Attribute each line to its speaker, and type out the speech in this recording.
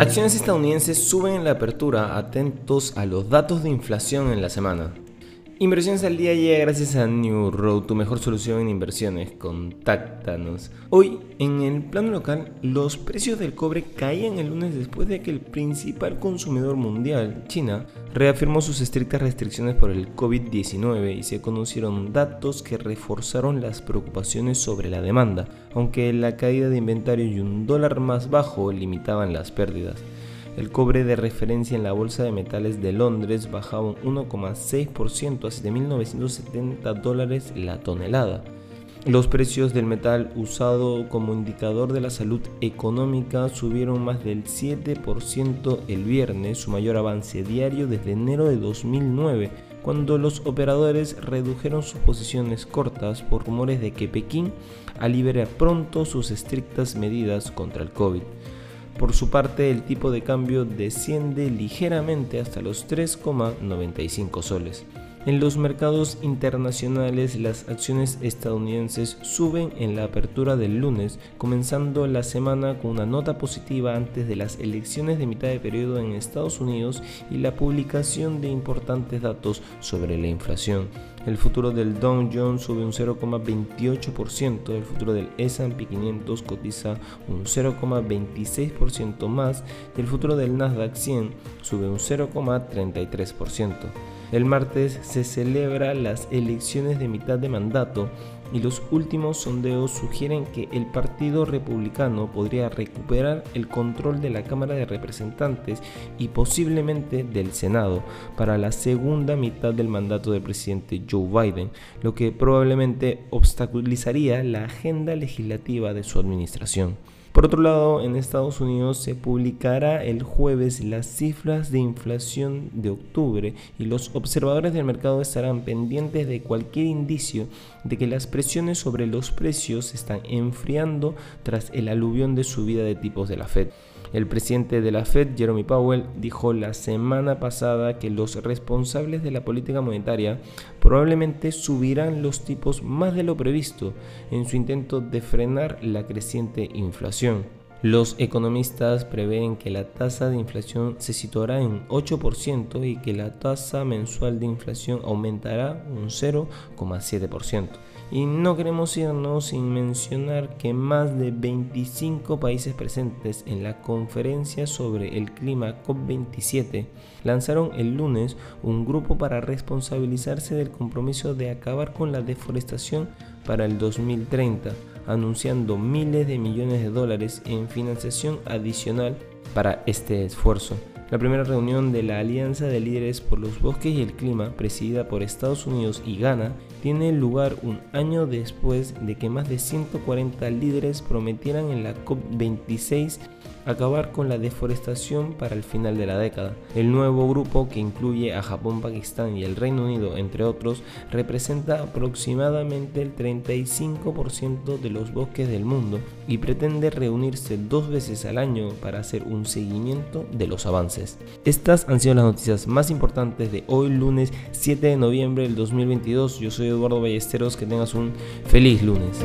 Speaker 1: Acciones estadounidenses suben en la apertura, atentos a los datos de inflación en la semana. Inversiones al día llega gracias a New Road, tu mejor solución en inversiones. Contáctanos. Hoy, en el plano local, los precios del cobre caían el lunes después de que el principal consumidor mundial, China, reafirmó sus estrictas restricciones por el COVID-19 y se conocieron datos que reforzaron las preocupaciones sobre la demanda, aunque la caída de inventario y un dólar más bajo limitaban las pérdidas. El cobre de referencia en la Bolsa de Metales de Londres bajaba un 1,6% a 7.970 dólares la tonelada. Los precios del metal usado como indicador de la salud económica subieron más del 7% el viernes, su mayor avance diario desde enero de 2009, cuando los operadores redujeron sus posiciones cortas por rumores de que Pekín aliviará pronto sus estrictas medidas contra el COVID. Por su parte, el tipo de cambio desciende ligeramente hasta los 3,95 soles. En los mercados internacionales las acciones estadounidenses suben en la apertura del lunes, comenzando la semana con una nota positiva antes de las elecciones de mitad de periodo en Estados Unidos y la publicación de importantes datos sobre la inflación. El futuro del Dow Jones sube un 0,28%, el futuro del S&P 500 cotiza un 0,26% más y el futuro del Nasdaq 100 sube un 0,33%. El martes se celebran las elecciones de mitad de mandato y los últimos sondeos sugieren que el Partido Republicano podría recuperar el control de la Cámara de Representantes y posiblemente del Senado para la segunda mitad del mandato del presidente Joe Biden, lo que probablemente obstaculizaría la agenda legislativa de su administración. Por otro lado, en Estados Unidos se publicará el jueves las cifras de inflación de octubre y los observadores del mercado estarán pendientes de cualquier indicio de que las presiones sobre los precios se están enfriando tras el aluvión de subida de tipos de la Fed. El presidente de la Fed, Jeremy Powell, dijo la semana pasada que los responsables de la política monetaria probablemente subirán los tipos más de lo previsto en su intento de frenar la creciente inflación. Los economistas prevén que la tasa de inflación se situará en 8% y que la tasa mensual de inflación aumentará un 0,7%. Y no queremos irnos sin mencionar que más de 25 países presentes en la conferencia sobre el clima COP27 lanzaron el lunes un grupo para responsabilizarse del compromiso de acabar con la deforestación para el 2030, anunciando miles de millones de dólares en financiación adicional para este esfuerzo. La primera reunión de la Alianza de Líderes por los Bosques y el Clima, presidida por Estados Unidos y Ghana, tiene lugar un año después de que más de 140 líderes prometieran en la COP26 acabar con la deforestación para el final de la década. El nuevo grupo, que incluye a Japón, Pakistán y el Reino Unido, entre otros, representa aproximadamente el 35% de los bosques del mundo y pretende reunirse dos veces al año para hacer un seguimiento de los avances. Estas han sido las noticias más importantes de hoy lunes 7 de noviembre del 2022. Yo soy Eduardo Ballesteros, que tengas un feliz lunes.